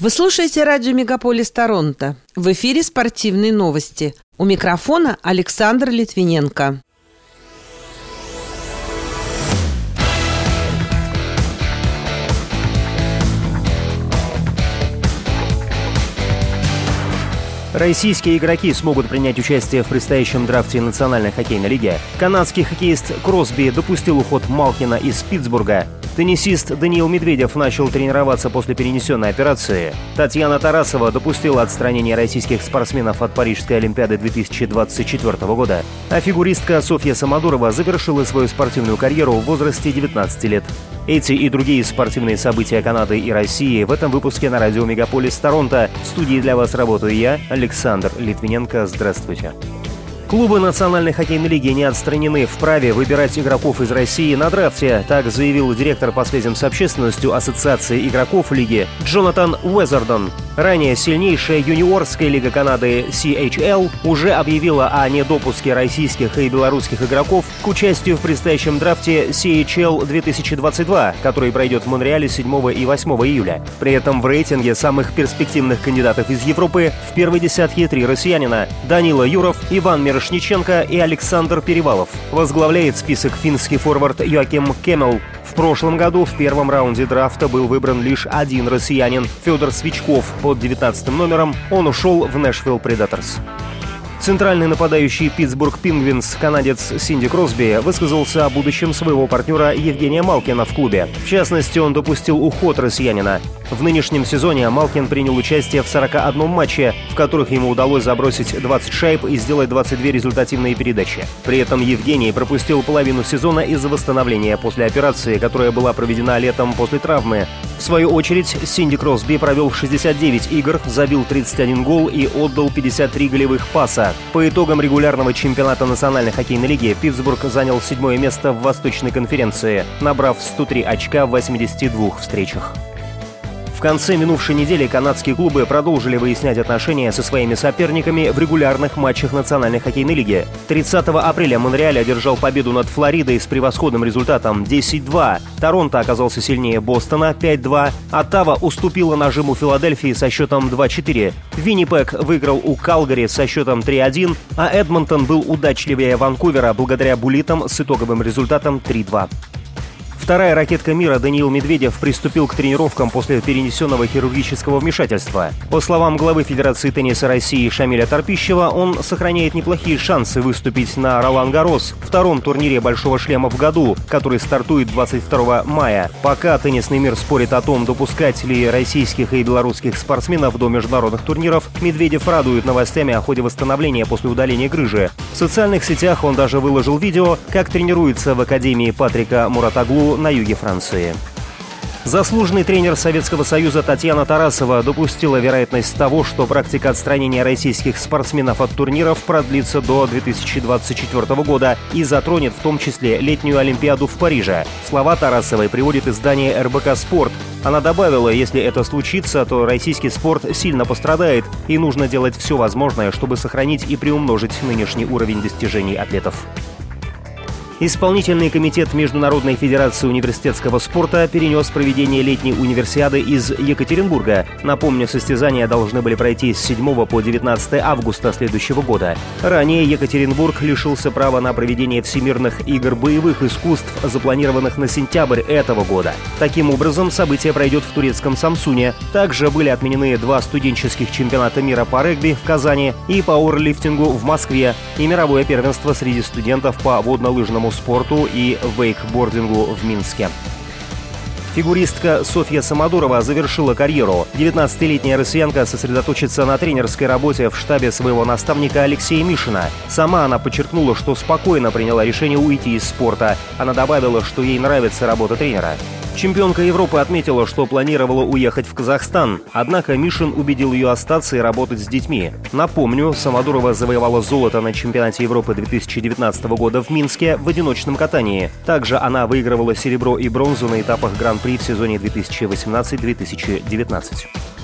Вы слушаете радио «Мегаполис Торонто». В эфире спортивные новости. У микрофона Александр Литвиненко. Российские игроки смогут принять участие в предстоящем драфте Национальной хоккейной лиги. Канадский хоккеист Кросби допустил уход Малкина из Питтсбурга. Теннисист Даниил Медведев начал тренироваться после перенесенной операции. Татьяна Тарасова допустила отстранение российских спортсменов от Парижской Олимпиады 2024 года. А фигуристка Софья Самодурова завершила свою спортивную карьеру в возрасте 19 лет. Эти и другие спортивные события Канады и России в этом выпуске на радио Мегаполис Торонто. В студии для вас работаю я, Александр Литвиненко. Здравствуйте. Клубы Национальной хоккейной лиги не отстранены в праве выбирать игроков из России на драфте, так заявил директор по связям с общественностью Ассоциации игроков лиги Джонатан Уэзердон. Ранее сильнейшая юниорская лига Канады CHL уже объявила о недопуске российских и белорусских игроков к участию в предстоящем драфте CHL 2022, который пройдет в Монреале 7 и 8 июля. При этом в рейтинге самых перспективных кандидатов из Европы в первой десятке три россиянина – Данила Юров, Иван Мирошниченко и Александр Перевалов. Возглавляет список финский форвард Йоаким Кемел, в прошлом году в первом раунде драфта был выбран лишь один россиянин – Федор Свечков под 19 номером. Он ушел в Нэшвилл Предаторс. Центральный нападающий Питтсбург Пингвинс, канадец Синди Кросби, высказался о будущем своего партнера Евгения Малкина в клубе. В частности, он допустил уход россиянина. В нынешнем сезоне Малкин принял участие в 41 матче, в которых ему удалось забросить 20 шайб и сделать 22 результативные передачи. При этом Евгений пропустил половину сезона из-за восстановления после операции, которая была проведена летом после травмы. В свою очередь, Синди Кросби провел 69 игр, забил 31 гол и отдал 53 голевых паса. По итогам регулярного чемпионата Национальной хоккейной лиги Питтсбург занял седьмое место в Восточной конференции, набрав 103 очка в 82 встречах. В конце минувшей недели канадские клубы продолжили выяснять отношения со своими соперниками в регулярных матчах Национальной хоккейной лиги. 30 апреля Монреаль одержал победу над Флоридой с превосходным результатом 10-2. Торонто оказался сильнее Бостона 5-2. Оттава уступила нажиму Филадельфии со счетом 2-4. Виннипек выиграл у Калгари со счетом 3-1, а Эдмонтон был удачливее Ванкувера благодаря булитам с итоговым результатом 3-2. Вторая ракетка мира Даниил Медведев приступил к тренировкам после перенесенного хирургического вмешательства. По словам главы Федерации тенниса России Шамиля Торпищева, он сохраняет неплохие шансы выступить на Ролан Гарос, втором турнире «Большого шлема» в году, который стартует 22 мая. Пока теннисный мир спорит о том, допускать ли российских и белорусских спортсменов до международных турниров, Медведев радует новостями о ходе восстановления после удаления грыжи. В социальных сетях он даже выложил видео, как тренируется в Академии Патрика Муратаглу на юге Франции. Заслуженный тренер Советского Союза Татьяна Тарасова допустила вероятность того, что практика отстранения российских спортсменов от турниров продлится до 2024 года и затронет в том числе летнюю Олимпиаду в Париже. Слова Тарасовой приводит издание РБК «Спорт». Она добавила, если это случится, то российский спорт сильно пострадает, и нужно делать все возможное, чтобы сохранить и приумножить нынешний уровень достижений атлетов. Исполнительный комитет Международной Федерации университетского спорта перенес проведение летней универсиады из Екатеринбурга. Напомню, состязания должны были пройти с 7 по 19 августа следующего года. Ранее Екатеринбург лишился права на проведение всемирных игр боевых искусств, запланированных на сентябрь этого года. Таким образом, событие пройдет в турецком Самсуне. Также были отменены два студенческих чемпионата мира по регби в Казани и по орлифтингу в Москве и мировое первенство среди студентов по водно-лыжному водному спорту и вейкбордингу в Минске. Фигуристка Софья Самодурова завершила карьеру. 19-летняя россиянка сосредоточится на тренерской работе в штабе своего наставника Алексея Мишина. Сама она подчеркнула, что спокойно приняла решение уйти из спорта. Она добавила, что ей нравится работа тренера. Чемпионка Европы отметила, что планировала уехать в Казахстан, однако Мишин убедил ее остаться и работать с детьми. Напомню, Самодурова завоевала золото на чемпионате Европы 2019 года в Минске в одиночном катании. Также она выигрывала серебро и бронзу на этапах Гран-при в сезоне 2018-2019.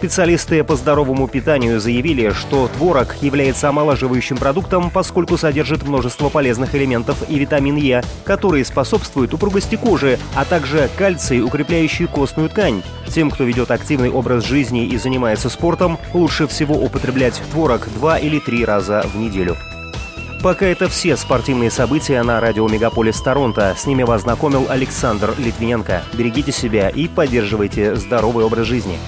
Специалисты по здоровому питанию заявили, что творог является омолаживающим продуктом, поскольку содержит множество полезных элементов и витамин Е, которые способствуют упругости кожи, а также кальций, укрепляющий костную ткань. Тем, кто ведет активный образ жизни и занимается спортом, лучше всего употреблять творог два или три раза в неделю. Пока это все спортивные события на радио Мегаполис Торонто. С ними вас знакомил Александр Литвиненко. Берегите себя и поддерживайте здоровый образ жизни.